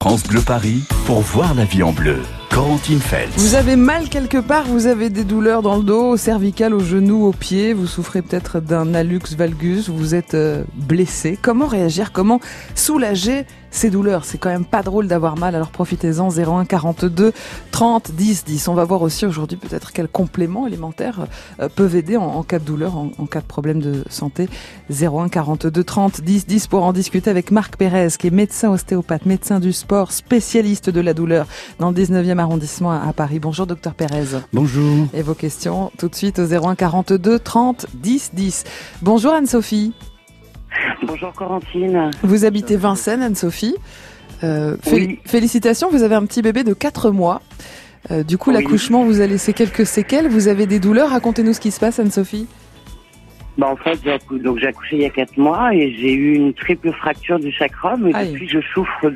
France Bleu Paris pour voir la vie en bleu. Corentine Feltz. Vous avez mal quelque part, vous avez des douleurs dans le dos, au cervical, au genou, au pied, vous souffrez peut-être d'un hallux valgus, vous êtes euh, blessé. Comment réagir Comment soulager ces douleurs C'est quand même pas drôle d'avoir mal, alors profitez-en 01 42 30 10 10. On va voir aussi aujourd'hui peut-être quels compléments alimentaires euh, peuvent aider en, cas de douleur, en, en, cas de problème de santé. 01 42 30 10 10 pour en discuter avec Marc Pérez qui est médecin ostéopathe, médecin du sport, spécialiste de la douleur dans le 19e arrondissement à Paris. Bonjour docteur Pérez. Bonjour. Et vos questions tout de suite au 01 42 30 10 10. Bonjour Anne-Sophie. Bonjour Corentine. Vous habitez Vincennes, Anne-Sophie. Euh, Oui. Félicitations, vous avez un petit bébé de 4 mois. Euh, du coup, Oui. l'accouchement vous a laissé quelques séquelles. Vous avez des douleurs. Racontez-nous ce qui se passe, Anne-Sophie. Bah, en fait, j'ai accouché il y a quatre mois et j'ai eu une triple fracture du sacrum et Aïe. depuis je souffre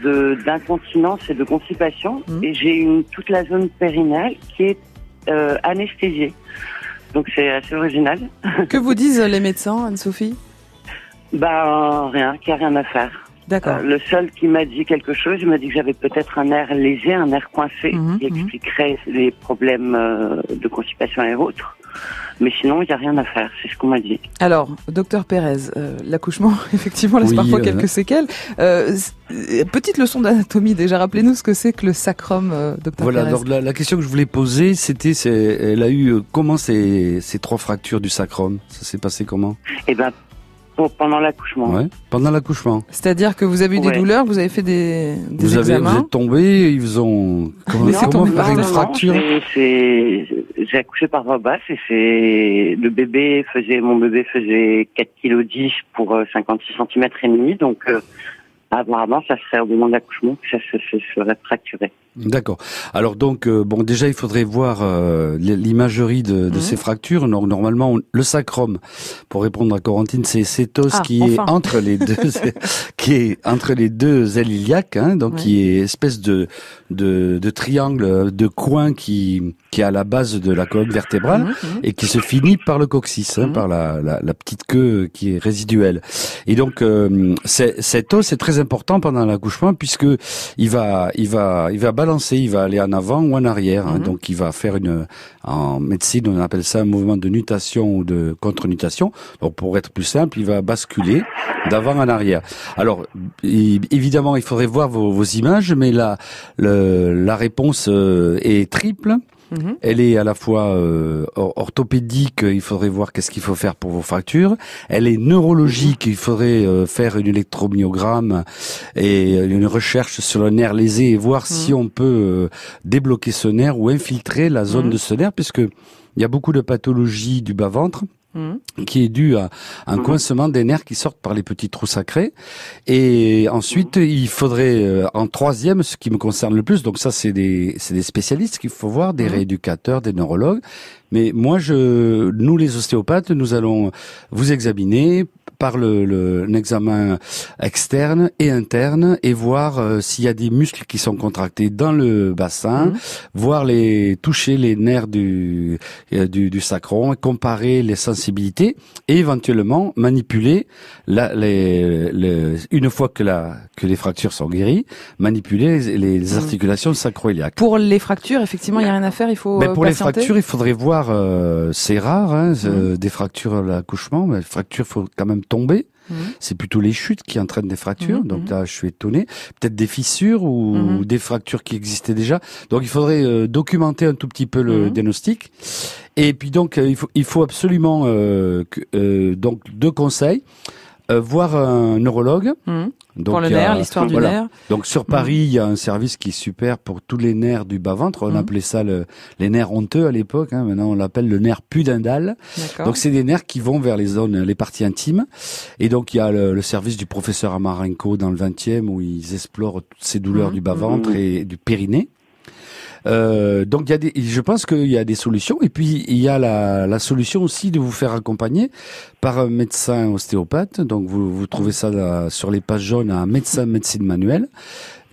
d'incontinence et de constipation Mhm. et j'ai une toute la zone périnale qui est euh, anesthésiée. Donc c'est assez original. que vous disent les médecins, Anne-Sophie? Bah rien, qu'il n'y a rien à faire. D'accord. Euh, le seul qui m'a dit quelque chose, il m'a dit que j'avais peut-être un nerf léger, un nerf coincé, Mhm, qui mhm. expliquerait les problèmes euh, de constipation et autres. Mais sinon, il n'y a rien à faire, c'est ce qu'on m'a dit. Alors, docteur Pérez, euh, l'accouchement, effectivement, laisse Oui, parfois euh, quelques séquelles. Petite leçon d'anatomie déjà. Rappelez-nous ce que c'est que le sacrum, euh, docteur Voilà, Pérez. alors la, la question que je voulais poser, c'était, elle a eu euh, comment ces, ces trois fractures du sacrum Ça s'est passé comment? Eh ben, pour- pendant l'accouchement. Ouais. Pendant l'accouchement. C'est-à-dire que vous avez eu des Ouais. douleurs, vous avez fait des, des Vous avez, vous êtes tombé, ils ont comment, c'est comment par une fracture c'est- c'est- J'ai accouché par voie basse et c'est le bébé faisait mon bébé faisait 4 kg 10 pour euh, 56 cm et demi donc euh, apparemment ça serait au moment de l'accouchement que ça se, se serait fracturé. D'accord. Alors donc euh, bon déjà il faudrait voir euh, l'imagerie de, de Mhm. ces fractures. Donc, normalement on- le sacrum, pour répondre à Corentine, c'est cet os Ah, qui enfin. est entre les deux, qui est entre les deux ailes iliaques, hein, donc Ouais. qui est espèce de, de de triangle de coin qui qui est à la base de la colonne vertébrale Mhm, mhm. et qui se finit par le coccyx, hein, par la, la, la petite queue qui est résiduelle. Et donc euh, cet os est très important pendant l'accouchement puisque il va il va il va balancer, il va aller en avant ou en arrière. hein. Mhm. donc il va faire une en médecine on appelle ça un mouvement de nutation ou de contre-nutation. Donc pour être plus simple, il va basculer d'avant en arrière. Alors évidemment il faudrait voir vos, vos images, mais la le- la réponse euh, est triple. Mhm. Elle est à la fois euh, or- orthopédique, il faudrait voir qu'est-ce qu'il faut faire pour vos fractures. Elle est neurologique, il faudrait euh, faire une électromyogramme et euh, une recherche sur le nerf lésé et voir si on peut euh, débloquer ce nerf ou infiltrer la zone Mhm. de ce nerf, puisque il y a beaucoup de pathologies du bas-ventre Mhm. qui est dû à un Mhm. coincement des nerfs qui sortent par les petits trous sacrés. Et ensuite, il faudrait, euh, en troisième, ce qui me concerne le plus, donc ça c'est des, c'est des spécialistes qu'il faut voir, des Mhm. rééducateurs, des neurologues. Mais moi, je, nous les ostéopathes, nous allons vous examiner par le, le- un examen externe et interne et voir euh, s'il y a des muscles qui sont contractés dans le bassin, Mhm. voir les toucher les nerfs du euh, du, du sacrum, comparer les sensibilités et éventuellement manipuler la, les, les- une fois que la que les fractures sont guéries, manipuler les, les Mhm. articulations sacro-iliaques. Pour les fractures, effectivement, il n'y a rien à faire, il faut Mais euh, pour les fractures, il faudrait voir. euh, c'est rare, hein, euh, des fractures à l'accouchement. Mais les fractures, faut quand même tomber. Mhm. C'est plutôt les chutes qui entraînent des fractures. Mhm, Donc mhm. là, je suis étonné. Peut-être des fissures ou, des fractures qui existaient déjà. Donc il faudrait euh, documenter un tout petit peu le diagnostic. Et puis donc euh, il faut, il faut absolument euh, que- euh, donc deux conseils. Euh, voir un neurologue. Mhm. Donc, Pour le nerf, l'histoire du voilà. nerf. donc sur Paris, il y a un service qui est super pour tous les nerfs du bas-ventre. On Mhm. appelait ça le, les nerfs honteux à l'époque. Hein. Maintenant, on l'appelle le nerf pudendal. Donc c'est des nerfs qui vont vers les zones, les parties intimes. Et donc il y a le, le service du professeur Amarenko dans le 20e où ils explorent toutes ces douleurs Mhm. du bas-ventre et du périnée. Euh, donc il y a des, je pense qu'il y a des solutions et puis il y a la, la solution aussi de vous faire accompagner par un médecin ostéopathe. Donc vous, vous trouvez ça là, sur les pages jaunes un médecin médecine manuelle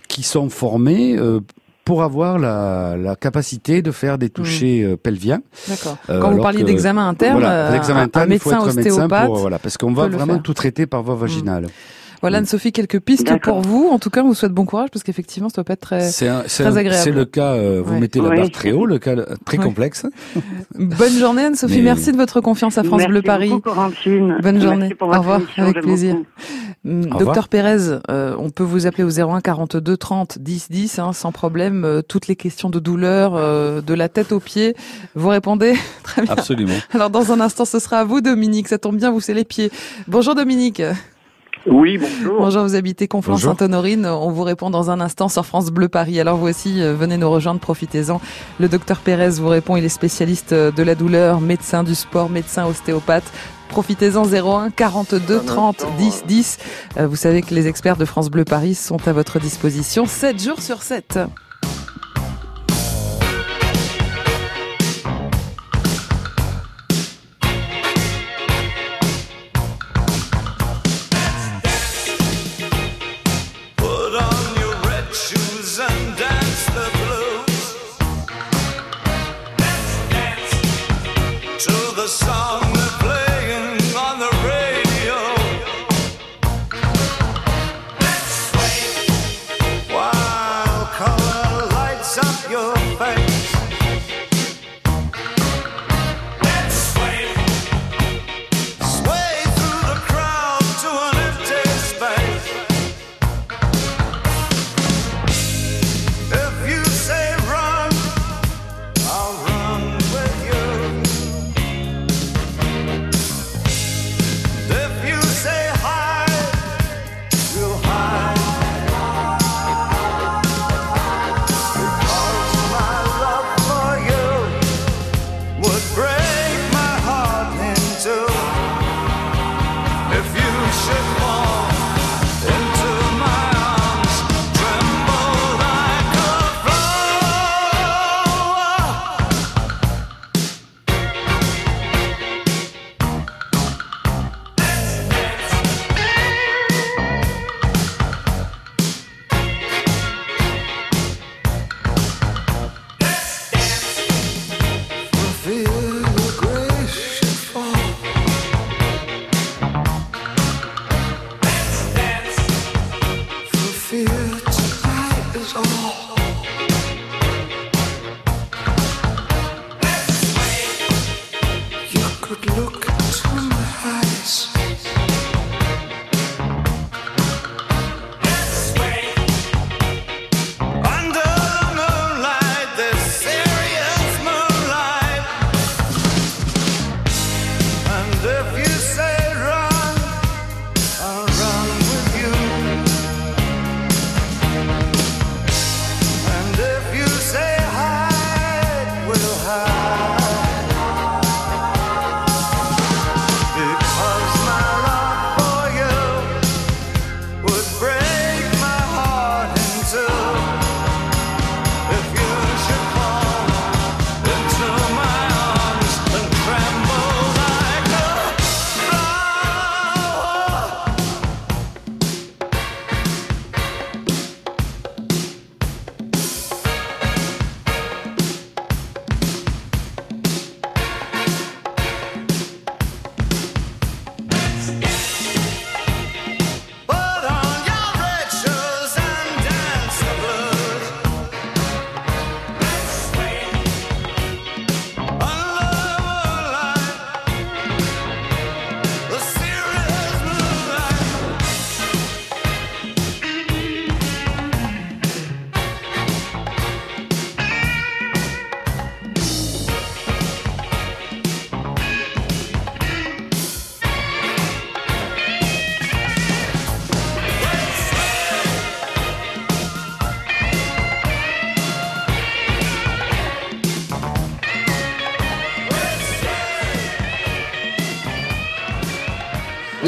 qui sont formés euh, pour avoir la, la capacité de faire des touchés euh, pelviens. D'accord. Euh, Quand vous parliez d'examen interne, Voilà, un- interne, un il faut médecin être médecin ostéopathe. pour voilà, parce qu'on va vraiment tout traiter par voie vaginale. Voilà, Anne-Sophie, quelques pistes pour vous. En tout cas, on vous souhaite bon courage parce qu'effectivement, ça doit pas être très... Un- Très un- agréable. c'est le cas, euh, vous Ouais. mettez la barre très haut, le cas très Ouais. complexe. Bonne journée, Anne-Sophie. Mais- Merci de votre confiance à France Merci Bleu Paris. beaucoup, Corentine. Bonne Merci journée. pour Au revoir, avec plaisir. beaucoup. Revoir. Docteur Pérez, euh, on peut vous appeler au 01 42 30 10 10 hein, sans problème. Euh, toutes les questions de douleur, euh, de la tête aux pieds, vous répondez très bien. Absolument. Alors dans un instant, ce sera à vous, Dominique. Ça tombe bien, vous c'est les pieds. Bonjour Dominique. Oui, bonjour. Bonjour, vous habitez. Conflans-Sainte-Honorine. On vous répond dans un instant sur France Bleu Paris. Alors voici, euh, venez nous rejoindre, profitez-en. Le docteur Pérez vous répond. Il est spécialiste euh, de la douleur, médecin du sport, médecin ostéopathe. Profitez-en 01 42 30 10 10. Euh, Vous savez que les experts de France Bleu Paris sont à votre disposition 7 jours sur 7.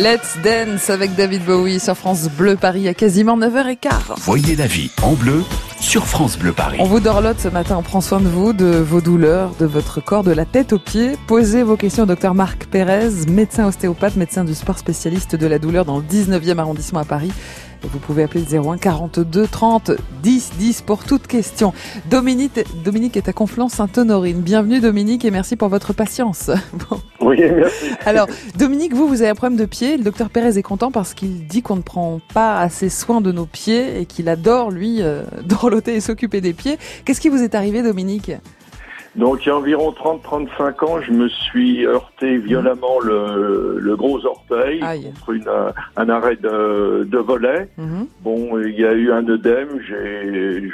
Let's Dance avec David Bowie sur France Bleu Paris à quasiment 9h15. Voyez la vie en bleu sur France Bleu Paris. On vous dorlote ce matin, on prend soin de vous, de vos douleurs, de votre corps, de la tête aux pieds. Posez vos questions au docteur Marc Pérez, médecin ostéopathe, médecin du sport spécialiste de la douleur dans le 19e arrondissement à Paris. Vous pouvez appeler le 01 42 30 10 10 pour toute question. Dominique, Dominique est à Conflans-Sainte-Honorine. Bienvenue Dominique et merci pour votre patience. Bon. Oui, merci. Alors, Dominique, vous, vous avez un problème de pied. Le docteur Pérez est content parce qu'il dit qu'on ne prend pas assez soin de nos pieds et qu'il adore, lui, euh, dorloter et s'occuper des pieds. Qu'est-ce qui vous est arrivé, Dominique? Donc, il y a environ 30-35 ans, je me suis heurté violemment le, le gros orteil Aïe. contre une, un arrêt de, de volet. Mhm. Bon, il y a eu un œdème. J'ai,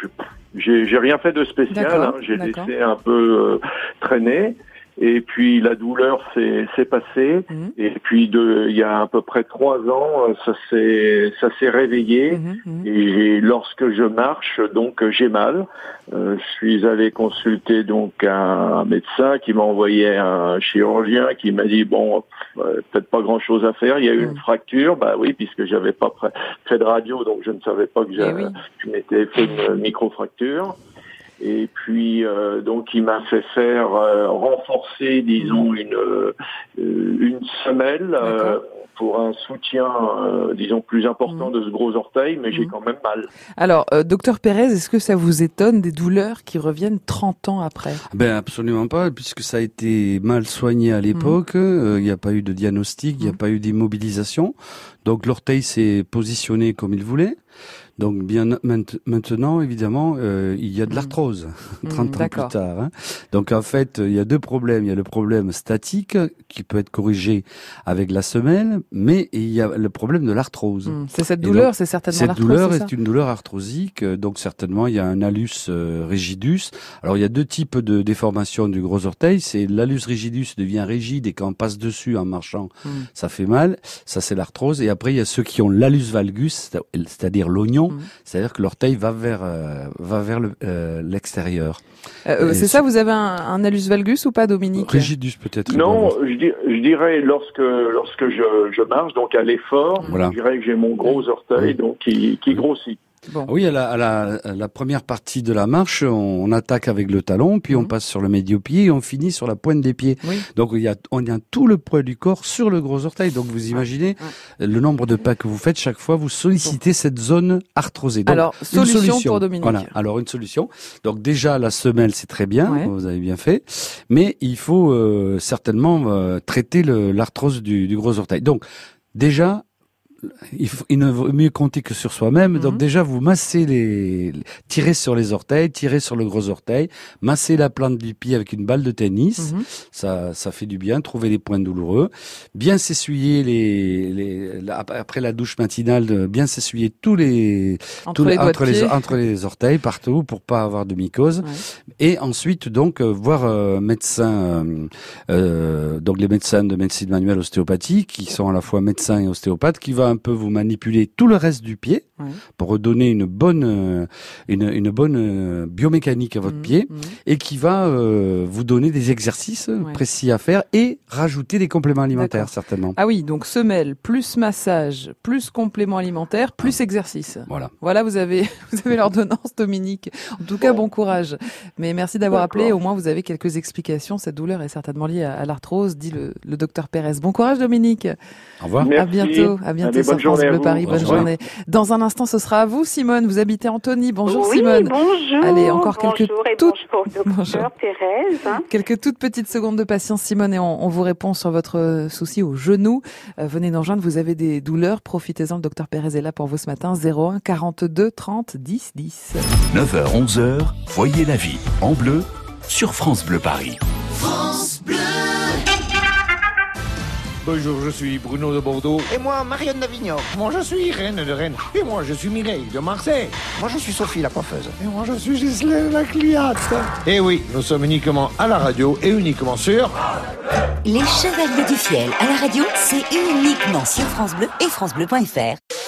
j'ai, j'ai rien fait de spécial. Hein. J'ai laissé un peu euh, traîner. Et puis la douleur s'est, passée. Mhm. Et puis de, il y a à peu près trois ans, euh, ça s'est, ça s'est réveillé. Mhm, mhm. Et lorsque je marche, donc euh, j'ai mal. Euh, je suis allé consulter donc un médecin qui m'a envoyé un chirurgien qui m'a dit bon peut-être pas grand chose à faire. Il y a eu une fracture, bah oui puisque j'avais pas fait de radio donc je ne savais pas que Eh j'avais- oui. je m'étais fait une micro-fracture. Et puis euh, donc il m'a fait faire euh, renforcer disons une euh, une semelle euh, pour un soutien euh, disons plus important Mhm. de ce gros orteil, mais j'ai Mhm. quand même mal. Alors, euh, docteur Pérez, est-ce que ça vous étonne des douleurs qui reviennent 30 ans après? Ben absolument pas, puisque ça a été mal soigné à l'époque. euh, Il n'y a pas eu de diagnostic, il n'y a pas eu d'immobilisation. Donc l'orteil s'est positionné comme il voulait. Donc bien mainte- maintenant, évidemment, euh, il y a de Mhm. l'arthrose, 30 ans d'accord. plus tard. hein. Donc en fait, il y a deux problèmes. Il y a le problème statique qui peut être corrigé avec la semelle, mais il y a le problème de l'arthrose. Hmm, C'est cette Et douleur, c'est certainement Cette douleur est une douleur arthrosique, donc certainement il y a un allus euh, rigidus. Alors il y a deux types de déformations du gros orteil. C'est l'allus rigidus devient rigide et quand on passe dessus en marchant, ça fait mal. Ça c'est l'arthrose. Et après il y a ceux qui ont l'allus valgus, c'est- c'est-à-dire l'oignon, Mhm. c'est-à-dire que l'orteil va vers euh, va vers le- euh, l'extérieur. Euh, euh, c'est ce- ça, vous avez un, un allus valgus ou pas, Dominique? Rigidus peut-être. Non, je, di- je dirais lorsque lorsque je, je marche, donc à l'effort, Voilà. je dirais que j'ai mon gros orteil Oui. donc qui, qui grossit. Bon. Oui, à la, à la, à la première partie de la marche, on, on attaque avec le talon, puis on Mhm. passe sur le médio-pied et on finit sur la pointe des pieds. Oui. Donc il y a, on a tout le poids du corps sur le gros orteil. Donc vous imaginez le nombre de pas que vous faites chaque fois, vous sollicitez cette zone arthrosée. Donc, Alors, une solution, pour Dominique. Voilà. Alors une solution. Donc déjà la semelle c'est très bien, Ouais. vous avez bien fait, mais il faut euh, certainement euh, traiter l'arthrose du, du gros orteil. Donc déjà il, faut, il ne vaut mieux compter que sur soi-même. Mhm. Donc déjà, vous massez les, tirez sur les orteils, tirez sur le gros orteil, massez la plante du pied avec une balle de tennis. Mhm. Ça, ça fait du bien. Trouver les points douloureux. Bien s'essuyer les, les, après la douche matinale, bien s'essuyer tous les, Entre tous les entre les, entre les orteils partout pour pas avoir de mycose. Ouais. Et ensuite, donc, euh, voir euh, médecin, euh, euh, donc les médecins de médecine manuelle ostéopathie, qui sont à la fois médecins et ostéopathes, qui va un peu vous manipuler tout le reste du pied Ouais. pour redonner une bonne, euh, une, une bonne euh, biomécanique à votre Mhm, pied, mhm. et qui va euh, vous donner des exercices Ouais. précis à faire et rajouter des compléments alimentaires certainement. Ah oui, donc semelle, plus massage, plus complément alimentaire, plus exercice. Voilà. Voilà, vous avez, vous avez l'ordonnance, Dominique. En tout cas, bon courage. Mais merci d'avoir appelé. Au moins, vous avez quelques explications. Cette douleur est certainement liée à, à l'arthrose, dit le, le docteur Pérez. Bon courage, Dominique. Au revoir. Merci. À bientôt. À bientôt Allez, sur bonne France Bleu. Paris. Bonne Bonne journée. journée. Dans un instant, ce sera à vous, Simone. Vous habitez Antony. Bonjour, oui, Simone. bonjour. Allez, encore quelques et toutes- bonjour. Thérèse. hein. Quelques toutes petites secondes de patience, Simone, et on, on vous répond sur votre euh, souci au genou. Euh, venez nous rejoindre, vous avez des douleurs, profitez-en, le docteur Pérez est là pour vous ce matin, 01 42 30 10 10. 9h, 11h, voyez la vie en bleu sur France Bleu Paris. Bonjour, je suis Bruno de Bordeaux. Et moi, Marianne Navignon. Moi, je suis Irène de Rennes. Et moi, je suis Mireille de Marseille. Moi, je suis Sophie, la coiffeuse. Et moi, je suis Ghislaine la cliente. Et oui, nous sommes uniquement à la radio et uniquement sur... Les Chevaliers du Fiel à la radio, c'est uniquement sur France Bleu et francebleu.fr.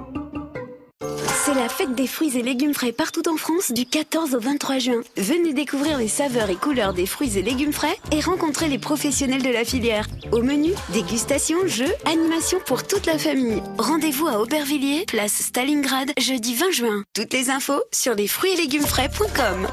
C'est la fête des fruits et légumes frais partout en France du 14 au 23 juin. Venez découvrir les saveurs et couleurs des fruits et légumes frais et rencontrer les professionnels de la filière. Au menu, dégustation, jeux, animation pour toute la famille. Rendez-vous à Aubervilliers, place Stalingrad, jeudi 20 juin. Toutes les infos sur les fruits et légumes frais.com.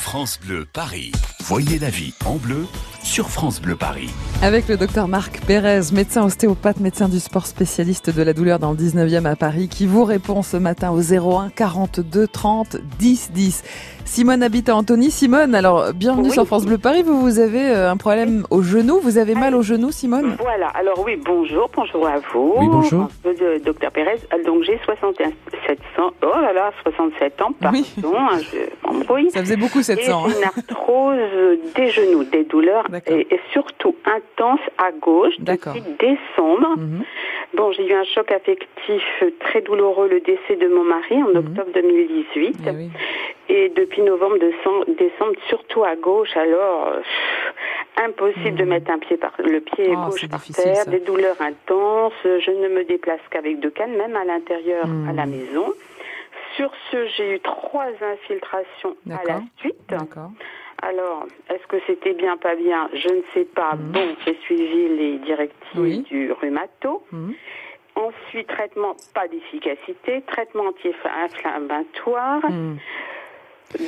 France Bleu Paris. Voyez la vie en bleu sur France Bleu Paris. Avec le docteur Marc Pérez, médecin ostéopathe, médecin du sport spécialiste de la douleur dans le 19e à Paris, qui vous répond ce matin au 01 42 30 10 10. Simone habite à Antony. Simone, alors bienvenue Oui. sur France Bleu Paris. Vous, vous avez euh, un problème au genou. Vous avez mal au genou, Simone? Voilà, alors oui, bonjour, bonjour à vous. Oui, bonjour. Docteur Pérez, Euh, donc j'ai 67 ans, oh là là, 67 ans, pardon, hein, je m'embrouille. Ça faisait beaucoup, 700, Et hein. j'ai une arthrose des genoux, des douleurs, et, et surtout intense à gauche depuis décembre. Mhm. Bon, j'ai eu un choc affectif très douloureux, le décès de mon mari Mhm. en octobre 2018. Eh Et depuis novembre, décembre, surtout à gauche, alors pff, impossible de mettre un pied par le pied Oh, gauche par terre, ça. des douleurs intenses. Je ne me déplace qu'avec deux cannes, même à l'intérieur, à la maison. Sur ce, j'ai eu trois infiltrations à la D'accord. Alors, est-ce que c'était bien, pas bien? Je ne sais pas. Bon, j'ai suivi les directives Hmm. Oui. du rhumato. Mhm. Ensuite, traitement pas d'efficacité, traitement anti-inflammatoire. Hmm.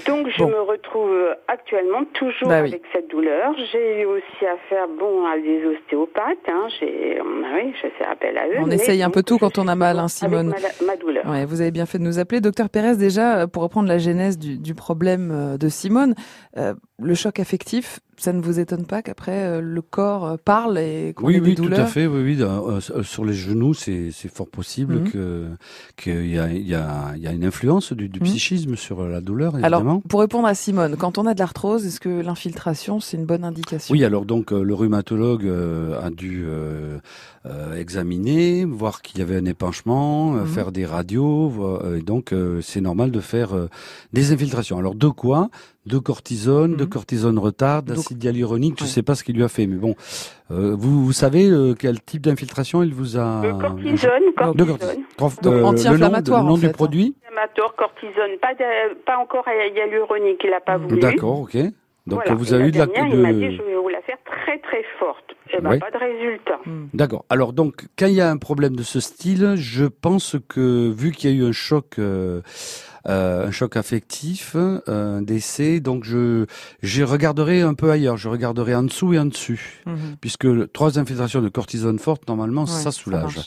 Donc, je Bon. me retrouve actuellement toujours Bah oui. avec cette douleur. J'ai eu aussi affaire, bon, à des ostéopathes. Hein. J'ai, oui, je fais appel à eux. On essaye un peu tout quand on a mal, hein, Simone. ma, ma douleur. Ouais, vous avez bien fait de nous appeler. Docteur Pérez, déjà, euh, pour reprendre la genèse du, du problème euh, de Simone, euh, le choc affectif, ça ne vous étonne pas qu'après euh, le corps euh, parle et qu'on Oui, ait des oui, tout douleurs? à fait. Oui, oui. euh, sur les genoux, c'est c'est fort possible Mhm. que qu'il y a y a y a une influence du, du Mhm. psychisme sur la douleur, évidemment. Alors, pour répondre à Simone, quand on a de l'arthrose, est-ce que l'infiltration, c'est une bonne indication? Oui, alors donc le rhumatologue euh, a dû euh, examiner, voir qu'il y avait un épanchement, Mhm. faire des radios, et donc c'est normal de faire des infiltrations. Alors de quoi De cortisone, de cortisone retard, d'acide hyaluronique. Je sais pas ce qu'il lui a fait, mais bon, euh, vous, vous savez euh, quel type d'infiltration il vous a Le cortisone, De cortisone. Corf- Donc, euh, anti-inflammatoire, Le nom, en du- le nom fait, du hein. produit Inflammatoire, cortisone, pas, de- pas encore hyaluronique, il n'a pas voulu. D'accord, ok. Donc Voilà. vous avez la eu de la dernière, il m'a de- dit, je vais vous la faire très très forte. Eh ben, Ouais. pas de résultat. D'accord. Alors donc, quand il y a un problème de ce style, je pense que vu qu'il y a eu un choc, euh, euh, un choc affectif, euh, un décès, donc je, je regarderai un peu ailleurs. Je regarderai en dessous et en dessus, Mhm. puisque le- trois infiltrations de cortisone forte, normalement, Ouais, ça soulage.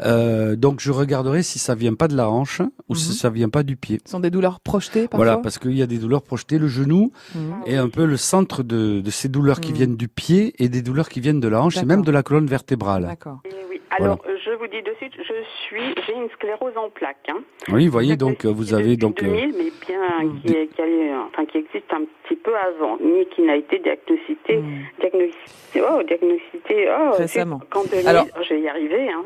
Euh, donc je regarderai si ça vient pas de la hanche ou Mhm. si ça vient pas du pied. Ce sont des douleurs projetées parfois Voilà, parce qu'il y a des douleurs projetées, le genou Mhm. est un peu le centre de, de ces douleurs qui viennent du pied et des douleurs qui viennent de la hanche et même de la colonne vertébrale. D'accord. Oui. Alors, euh, vous dis de suite, je suis, j'ai une sclérose en plaques. Hein. Oui, vous voyez, donc euh, vous avez donc euh, 2000, mais bien qui, est- qui, euh, enfin, qui existe un petit peu avant, mais qui n'a été diagnostiqué, diagnostiqué, oh, diagnostiqué, oh, Récemment. Quand 2000, Alors- je vais y arriver, hein.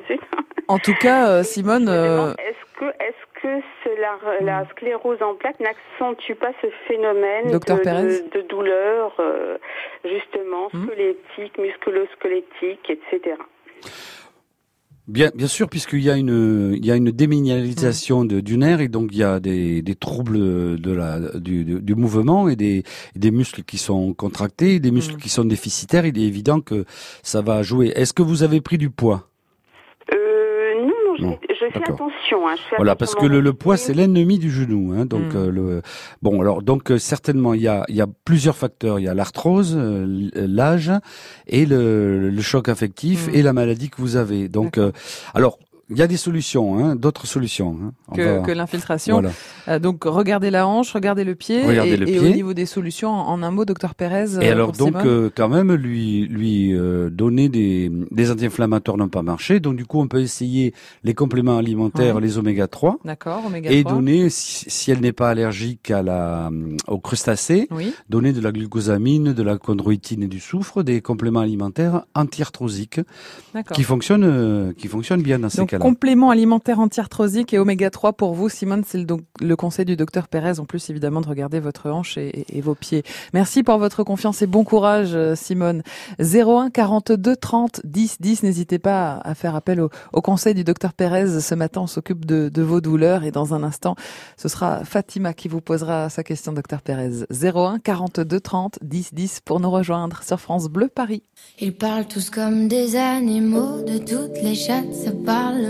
En tout cas, euh, Simone, euh, Est-ce que, est-ce que la, la sclérose en plaques n'accentue pas ce phénomène de, de, de douleur, euh, justement, Hmm. squelettique, musculo-squelettique, etc. Bien, bien sûr, puisqu'il y a une, il y a une Mm. déminéralisation de, du nerf et donc il y a des, des troubles de la, du, du, mouvement et des, des muscles qui sont contractés, des muscles Mm. qui sont déficitaires. Il est évident que ça va jouer. Est-ce que vous avez pris du poids? Non, je, fais d'accord. attention. Hein, je fais Voilà, parce que le, le poids c'est l'ennemi du genou. Hein, donc Mm. euh, le bon alors donc euh, certainement il y a il y a plusieurs facteurs. Il y a l'arthrose, euh, l'âge et le, le choc affectif Mm. et la maladie que vous avez. Donc euh, alors il y a des solutions, hein, d'autres solutions. Hein. Que, va- que l'infiltration. Voilà. Euh, donc, regardez la hanche, regardez le pied. Regardez et, le et au niveau des solutions, en, en un mot, docteur Pérez. Et euh, alors donc euh, quand même lui lui donner des des anti-inflammatoires n'ont pas marché. Donc du coup on peut essayer les compléments alimentaires, Ouais. les oméga 3 D'accord, oméga et 3. donner si, si elle n'est pas allergique à la aux crustacés, Oui. donner de la glucosamine, de la chondroïtine et du soufre, des compléments alimentaires anti-arthrosiques qui fonctionnent qui fonctionnent bien dans ces Donc, cas-là. Complément alimentaire anti-arthrosique et oméga 3 pour vous, Simone. C'est le, donc le conseil du docteur Pérez. En plus, évidemment, de regarder votre hanche et, et vos pieds. Merci pour votre confiance et bon courage, euh, Simone. 01 42 30 10 10. N'hésitez pas à faire appel au, au conseil du docteur Pérez. Ce matin, on s'occupe de, de vos douleurs et dans un instant, ce sera Fatima qui vous posera sa question, docteur Pérez. 01 42 30 10 10 pour nous rejoindre sur France Bleu Paris. Ils parlent tous comme des animaux, de toutes les chattes, ça parle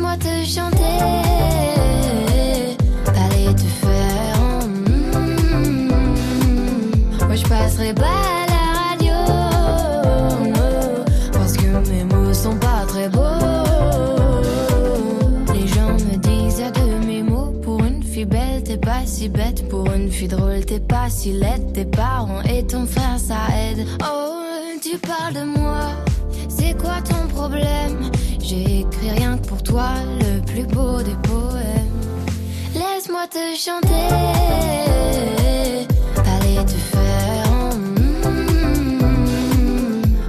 laisse-moi te chanter. Allez te faire. mm. Moi je passerai pas à la radio. Parce que mes mots sont pas très beaux. Les gens me disent a de mes mots pour une fille belle, t'es pas si bête. Pour une fille drôle, t'es pas si laide. Tes parents et ton frère, ça aide. Oh, tu parles de moi, c'est quoi ton problème? J'ai écrit rien que pour toi, le plus beau des poèmes. Laisse-moi te chanter. Allez te faire. en mm.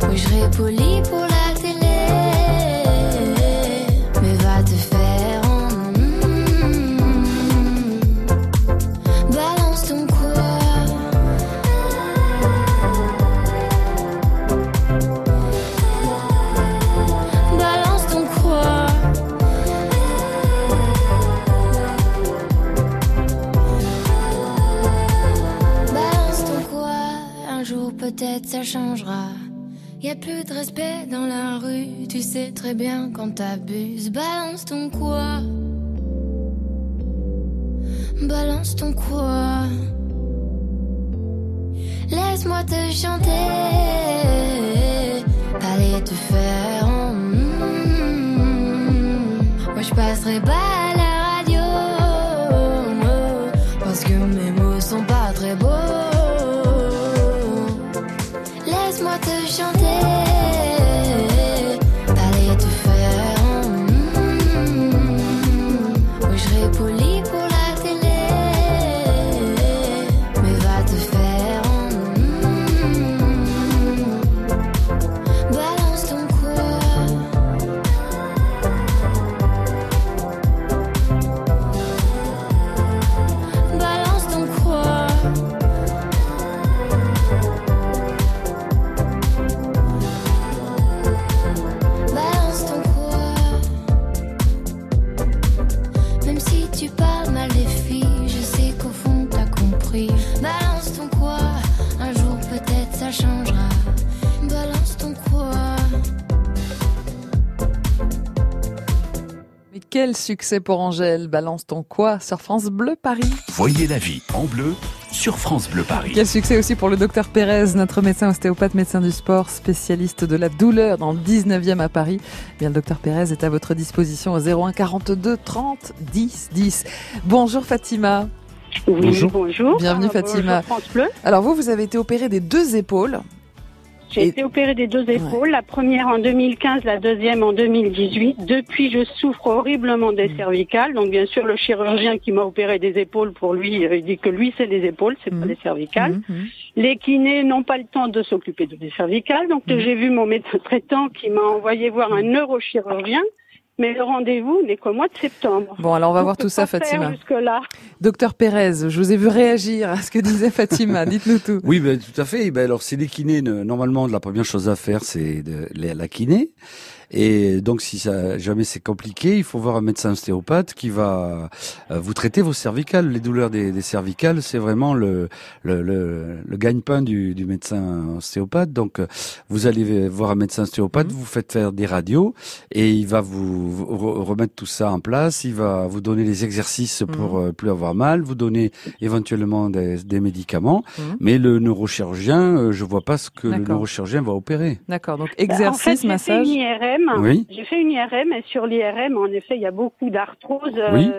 Oui, je poli pour très bien quand t'abuses. Balance ton quoi? Balance ton quoi? Laisse-moi te chanter. Allez te faire. en mm. Moi je passerai pas succès pour Angèle Balance ton quoi sur France Bleu Paris. Voyez la vie en bleu sur France Bleu Paris. Quel succès aussi pour le docteur Pérez, notre médecin ostéopathe, médecin du sport, spécialiste de la douleur dans le 19e à Paris. Eh Bien, le docteur Pérez est à votre disposition au 01 42 30 10 10. Bonjour Fatima. Oui, bonjour. Bienvenue Fatima. bonjour, France Bleu. Alors vous, vous avez été opéré des deux épaules. J'ai été opérée des deux épaules, la première en 2015, la deuxième en 2018. Depuis, je souffre horriblement Mm. des cervicales. Donc, bien sûr, le chirurgien qui m'a opéré des épaules, pour lui, euh, il dit que lui, c'est les épaules, c'est Mm. pas les cervicales. Les kinés n'ont pas le temps de s'occuper de les cervicales. Donc, Mm. j'ai vu mon médecin traitant qui m'a envoyé voir un neurochirurgien. Mais le rendez-vous n'est qu'au mois de septembre. Bon, alors on va On voir tout ça, Fatima. Jusque-là. Docteur Pérez, je vous ai vu réagir à ce que disait Fatima. Dites-nous tout. Oui, ben, tout à fait. Ben, alors, c'est les kinés. Normalement, la première chose à faire, c'est de, la la kiné. Et donc, si ça, jamais c'est compliqué, il faut voir un médecin ostéopathe qui va euh, vous traiter vos cervicales. Les douleurs des, des cervicales, c'est vraiment le, le, le, le gagne-pain du, du médecin ostéopathe. Donc, euh, vous allez voir un médecin ostéopathe, vous faites faire des radios et il va vous, vous re- remettre tout ça en place. Il va vous donner les exercices pour euh, plus avoir mal, vous donner éventuellement des, des médicaments. Mhm. Mais le neurochirurgien, euh, je vois pas ce que le neurochirurgien va opérer. D'accord, donc Bah, en fait, exercice, massage. fait une IRM IRM. Oui. J'ai fait une IRM et sur l'IRM, en effet, il y a beaucoup d'arthrose euh, Oui.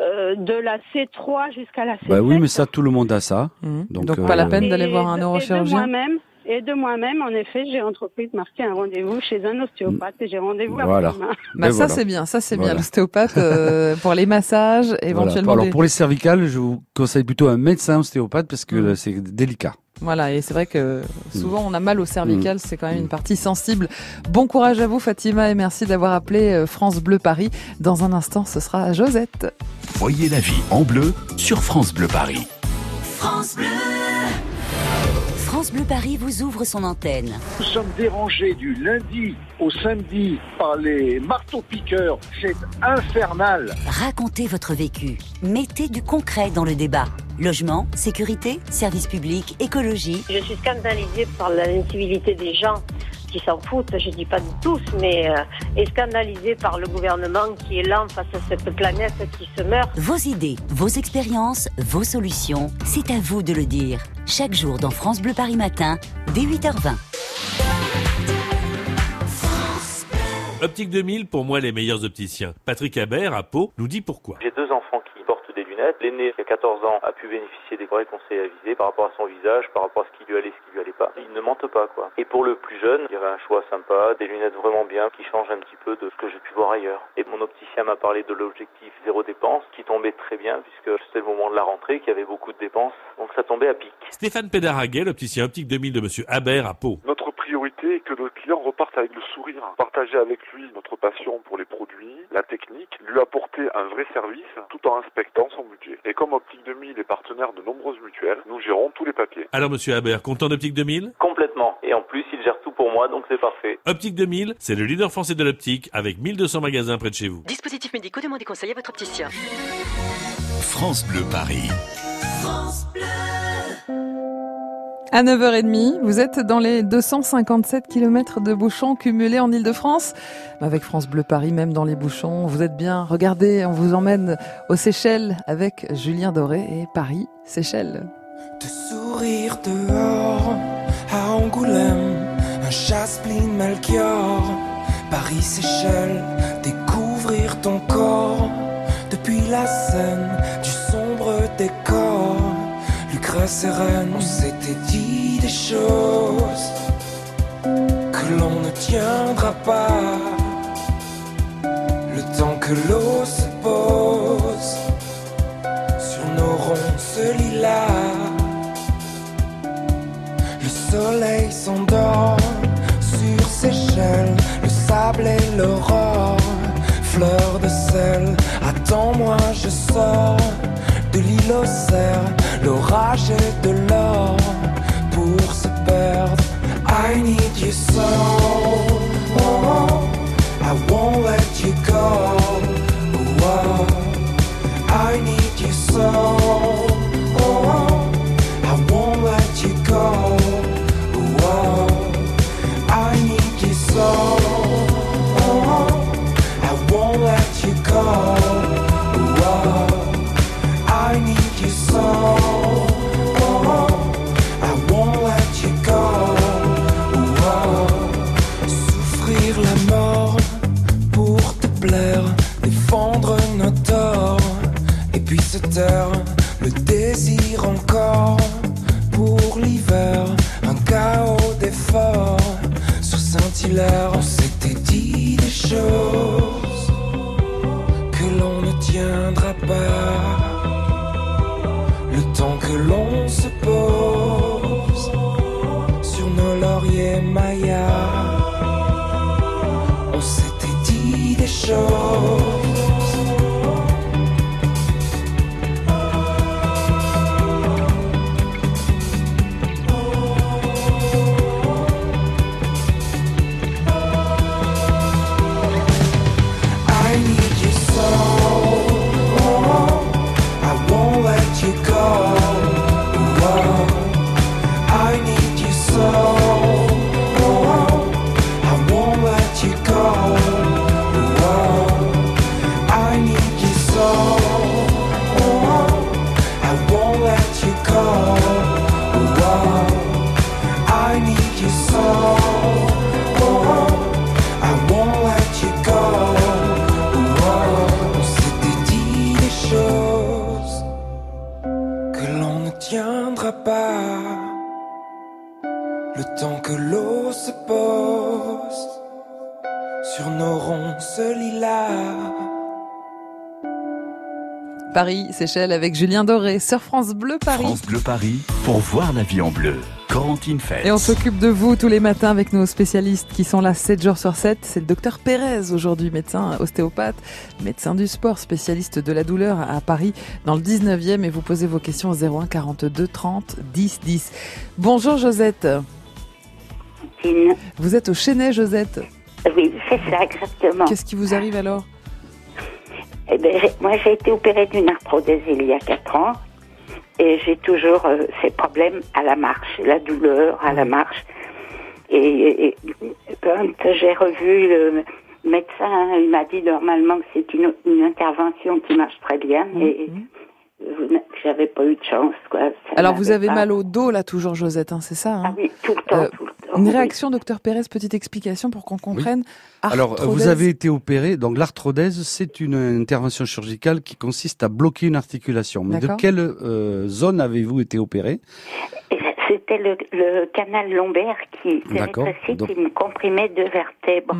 euh, de la C3 jusqu'à la C7. Bah oui, mais ça, tout le monde a ça. Donc, Donc, pas la euh, peine d'aller voir un neurochirurgien moi-même, et de moi-même, en effet, j'ai entrepris de marquer un rendez-vous chez un ostéopathe et j'ai rendez-vous Voilà. après-demain. Bah Ben ça voilà. c'est bien, ça c'est bien Voilà. l'ostéopathe euh, pour les massages, Voilà. éventuellement. Alors des- pour les cervicales, je vous conseille plutôt un médecin ostéopathe parce que Mm. là, c'est délicat. Voilà, et c'est vrai que souvent on a mal au cervical, c'est quand même Mm. une partie sensible. Bon courage à vous Fatima et merci d'avoir appelé euh, France Bleu Paris. Dans un instant, ce sera Josette. Voyez la vie en bleu sur France Bleu Paris. France Bleu. France Bleu Paris vous ouvre son antenne. Nous sommes dérangés du lundi au samedi par les marteaux-piqueurs. C'est infernal. Racontez votre vécu. Mettez du concret dans le débat. Logement, sécurité, services publics, écologie. Je suis scandalisée par l'incivilité des gens qui s'en foutent, je dis pas de tous, mais euh, et scandalisée par le gouvernement qui est lent face à cette planète qui se meurt. Vos idées, vos expériences, vos solutions, c'est à vous de le dire. Chaque jour dans France Bleu Paris Matin, dès 8h20. Optique 2000, pour moi, les meilleurs opticiens. Patrick Habert, à Pau, nous dit pourquoi. J'ai deux enfants qui L'aîné, qui a 14 ans, a pu bénéficier des vrais conseils avisés par rapport à son visage, par rapport à ce qui lui allait, ce qui lui allait pas. Ils ne mentent pas, quoi. Et pour le plus jeune, il y avait un choix sympa, des lunettes vraiment bien, qui changent un petit peu de ce que j'ai pu voir ailleurs. Et mon opticien m'a parlé de l'objectif zéro dépense, qui tombait très bien, puisque c'était le moment de la rentrée, qu'il y avait beaucoup de dépenses. Donc ça tombait à pic. Stéphane Pédaraguet, l'opticien optique 2000 de monsieur Habert, à Pau. Notre priorité est que notre client reparte avec le sourire. Partager avec lui notre passion pour les produits, la technique, lui apporter un vrai service tout en respectant son budget. Et comme Optique 2000 est partenaire de nombreuses mutuelles, nous gérons tous les papiers. Alors, monsieur Habert, content d'Optique 2000 Complètement. Et en plus, il gère tout pour moi, donc c'est parfait. Optique 2000, c'est le leader français de l'optique, avec 1200 magasins près de chez vous. Dispositifs médicaux, demandez conseil à votre opticien. France Bleu Paris. À 9h30, vous êtes dans les 257 km de bouchons cumulés en Ile-de-France. Avec France Bleu Paris, même dans les bouchons, vous êtes bien. Regardez, on vous emmène aux Seychelles avec Julien Doré et Paris, Seychelles. Sourire dehors, à Angoulême, un Melchior, Paris découvrir ton corps, depuis la scène Lucrèce et Reine, on s'était dit des choses que l'on ne tiendra pas, le temps que l'eau se pose sur nos ronces lilas. Le soleil s'endort sur Seychelles, le sable et l'aurore, fleur de sel. Attends-moi, je sors de cerf, l'orage et de l'or pour se perdre. I need you so, I won't let you go. I need you so, I won't let you go. Seychelles avec Julien Doré sur France Bleu Paris. France Bleu Paris, pour voir la vie en bleu. Corentine Fête. Et on s'occupe de vous tous les matins avec nos spécialistes qui sont là 7 jours sur 7. C'est le docteur Pérez aujourd'hui, médecin ostéopathe, médecin du sport, spécialiste de la douleur à Paris dans le 19e et vous posez vos questions au 01 42 30 10 10. Bonjour Josette. Vous êtes au Chenet Josette? Oui, c'est ça, exactement. Qu'est-ce qui vous arrive alors? Eh ben, moi, j'ai été opérée d'une arthrodèse il y a 4 ans et j'ai toujours euh, ces problèmes à la marche, la douleur à la marche. Et, et- et quand j'ai revu le médecin, il m'a dit normalement que c'est une, une intervention qui marche très bien, mais vous n'a- j'avais pas eu de chance. Quoi. Ça. Alors vous avez pas- mal au dos là toujours Josette, hein, c'est ça hein? Ah oui, tout le temps, Euh, tout le temps. Une oui. réaction docteur Pérez, petite explication pour qu'on comprenne. Alors, euh, vous avez été opéré. Donc, l'arthrodèse, c'est une intervention chirurgicale qui consiste à bloquer une articulation. Mais de quelle euh, zone avez-vous été opéré? C'était le, le canal lombaire qui s'est rétréci, Donc- qui me comprimait deux vertèbres.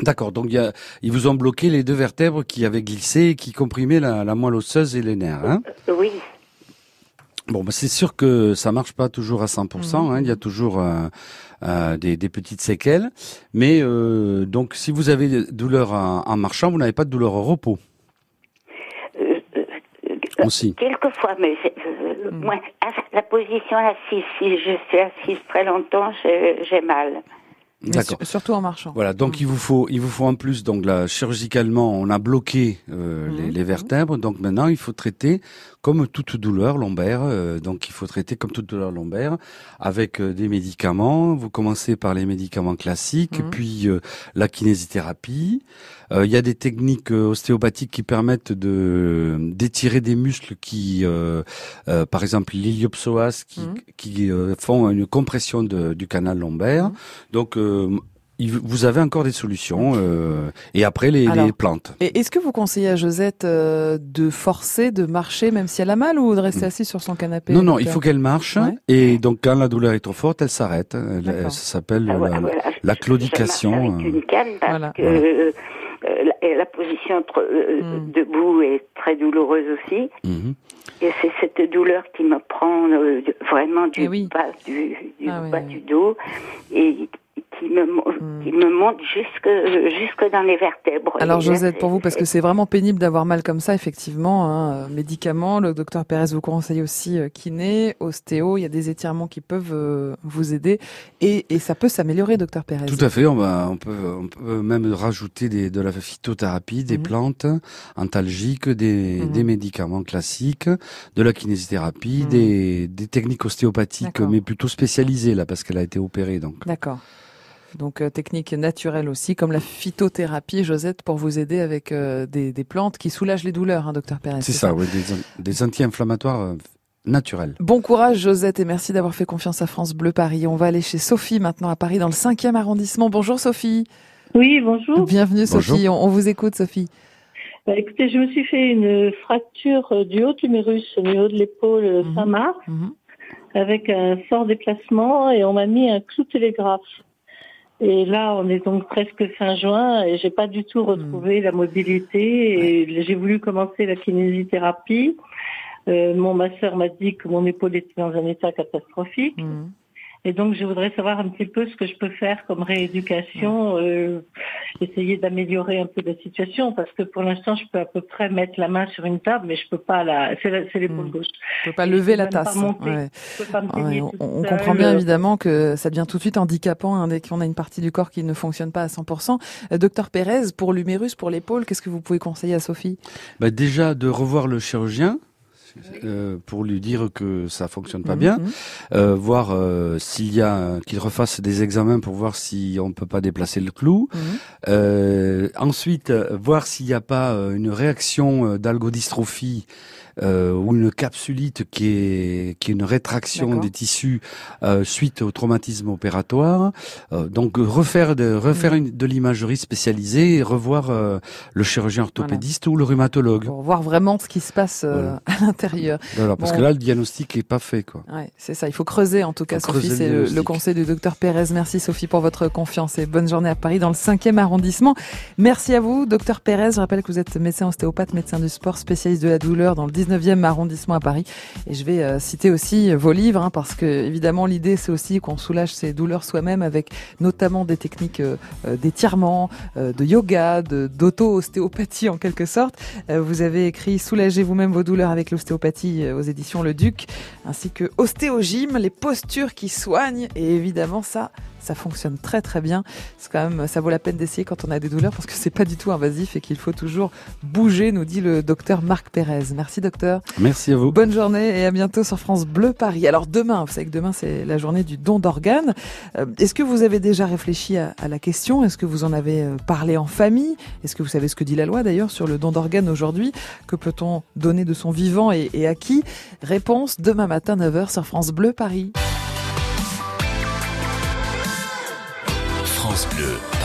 D'accord. Donc, il y a, ils vous ont bloqué les deux vertèbres qui avaient glissé et qui comprimaient la, la moelle osseuse et les nerfs. Hein? Oui. Bon, bah, c'est sûr que ça marche pas toujours à 100%. hein, il y a toujours euh, euh, des, des petites séquelles. Mais euh, donc, si vous avez des douleurs en, en marchant, vous n'avez pas de douleur au repos. Aussi. Quelquefois, mais euh, moi, à la position assise, si je suis assise très longtemps, j'ai mal. D'accord. sur- surtout en marchant. Voilà, donc il vous faut, il vous faut en plus, donc là, chirurgicalement, on a bloqué euh, les, les vertèbres, donc maintenant il faut traiter comme toute douleur lombaire, euh, donc il faut traiter comme toute douleur lombaire avec euh, des médicaments. Vous commencez par les médicaments classiques, puis euh, la kinésithérapie. Euh, Il y a des techniques ostéopathiques qui permettent de d'étirer des muscles qui, euh, euh, par exemple l'iliopsoas, qui, qui euh, font une compression de- du canal lombaire. Donc euh, vous avez encore des solutions. euh, et après les, Alors, les plantes. Est-ce que vous conseillez à Josette euh, de forcer, de marcher même si elle a mal ou de rester assise sur son canapé Mm. Non, non, il faut qu'elle marche. Ouais. Et donc, quand la douleur est trop forte, elle s'arrête. Ça s'appelle Ah, la, voilà, la- voilà. la Je claudication. marche avec euh. une canne parce Voilà. que euh, euh, la, la position entre, euh, Hmm. debout est très douloureuse aussi. Mhm. Et c'est cette douleur qui me prend euh, vraiment du bas, du, du Ah bas oui. du dos et qui me, qui me monte jusque, jusque dans les vertèbres. Alors Josette, pour vous, parce que c'est vraiment pénible d'avoir mal comme ça, effectivement, hein, euh, médicaments, le docteur Pérez vous conseille aussi euh, kiné, ostéo, il y a des étirements qui peuvent euh, vous aider et, et ça peut s'améliorer, docteur Pérez. Tout à fait. On, va, on, peut, on peut même rajouter des, de la phytothérapie, Mhm. des plantes antalgiques, des, des médicaments classiques, de la kinésithérapie, des, des techniques ostéopathiques, Mhm. Mais plutôt spécialisées là, parce qu'elle a été opérée. Donc. D'accord. Donc euh, technique naturelle aussi, comme la phytothérapie, Josette, pour vous aider avec euh, des, des plantes qui soulagent les douleurs, hein, docteur Pérez. C'est ça, oui, des, an- des anti-inflammatoires euh, naturels. Bon courage Josette et merci d'avoir fait confiance à France Bleu Paris. On va aller chez Sophie maintenant à Paris dans le 5e arrondissement. Bonjour Sophie. Oui, bonjour. Bienvenue Sophie, on, on vous écoute Sophie. Bah, écoutez, je me suis fait une fracture euh, du haut du humérus au niveau de l'épaule euh, fin mars, avec un fort déplacement et on m'a mis un clou télégraphe. Et là, on est donc presque fin juin et j'ai pas du tout retrouvé la mobilité et j'ai voulu commencer la kinésithérapie. Euh, mon masseur m'a dit que mon épaule était dans un état catastrophique. Et donc, je voudrais savoir un petit peu ce que je peux faire comme rééducation, euh, essayer d'améliorer un peu la situation, parce que pour l'instant, je peux à peu près mettre la main sur une table, mais je peux pas la, c'est la- c'est l'épaule gauche. Je peux pas lever la tasse. monter. Ouais. Je peux pas me Ouais, tenir on, comprend bien évidemment que ça devient tout de suite handicapant hein, dès qu'on a une partie du corps qui ne fonctionne pas à 100%. Euh, docteur Pérez, pour l'humérus, pour l'épaule, qu'est-ce que vous pouvez conseiller à Sophie? Bah, déjà de revoir le chirurgien euh, pour lui dire que ça fonctionne pas Mhm, bien, euh, voir euh, s'il y a qu'il refasse des examens pour voir si on peut pas déplacer le clou. Euh, ensuite, euh, voir s'il n'y a pas une réaction d'algodystrophie euh, ou une capsulite qui est qui est une rétraction des tissus euh, suite au traumatisme opératoire. Euh, donc refaire de refaire Mhm. une- de l'imagerie spécialisée et revoir euh, le chirurgien orthopédiste ou le rhumatologue. Pour voir vraiment ce qui se passe euh, à l'intérieur. Voilà, parce Bon. que là, le diagnostic est pas fait, quoi. Ouais, c'est ça. Il faut creuser en tout cas, Sophie. C'est le, conseil du docteur Pérez. Merci Sophie pour votre confiance et bonne journée à Paris dans le 5e arrondissement. Merci à vous, docteur Pérez. Je rappelle que vous êtes médecin ostéopathe, médecin du sport, spécialiste de la douleur dans le 19e arrondissement à Paris. Et je vais euh, citer aussi vos livres, hein, parce que évidemment l'idée c'est aussi qu'on soulage ses douleurs soi-même avec notamment des techniques euh, euh, d'étirement, de yoga, d'auto-ostéopathie en quelque sorte. vous avez écrit Soulagez vous-même vos douleurs avec l'ostéopathie aux éditions Le Duc, ainsi que Ostéogym, les postures qui soignent. Et évidemment ça, ça fonctionne très très bien. C'est quand même, ça vaut la peine d'essayer quand on a des douleurs parce que c'est pas du tout invasif et qu'il faut toujours bouger, nous dit le docteur Marc Pérez. Merci docteur. Merci à vous. Bonne journée et à bientôt sur France Bleu Paris. Alors demain, vous savez que demain c'est la journée du don d'organes. Euh, est-ce que vous avez déjà réfléchi à, la question? Est-ce que vous en avez euh, parlé en famille? Est-ce que vous savez ce que dit la loi d'ailleurs sur le don d'organes aujourd'hui? Que peut-on donner de son vivant et, et à qui? Réponse demain matin 9h sur France Bleu Paris. Bleu.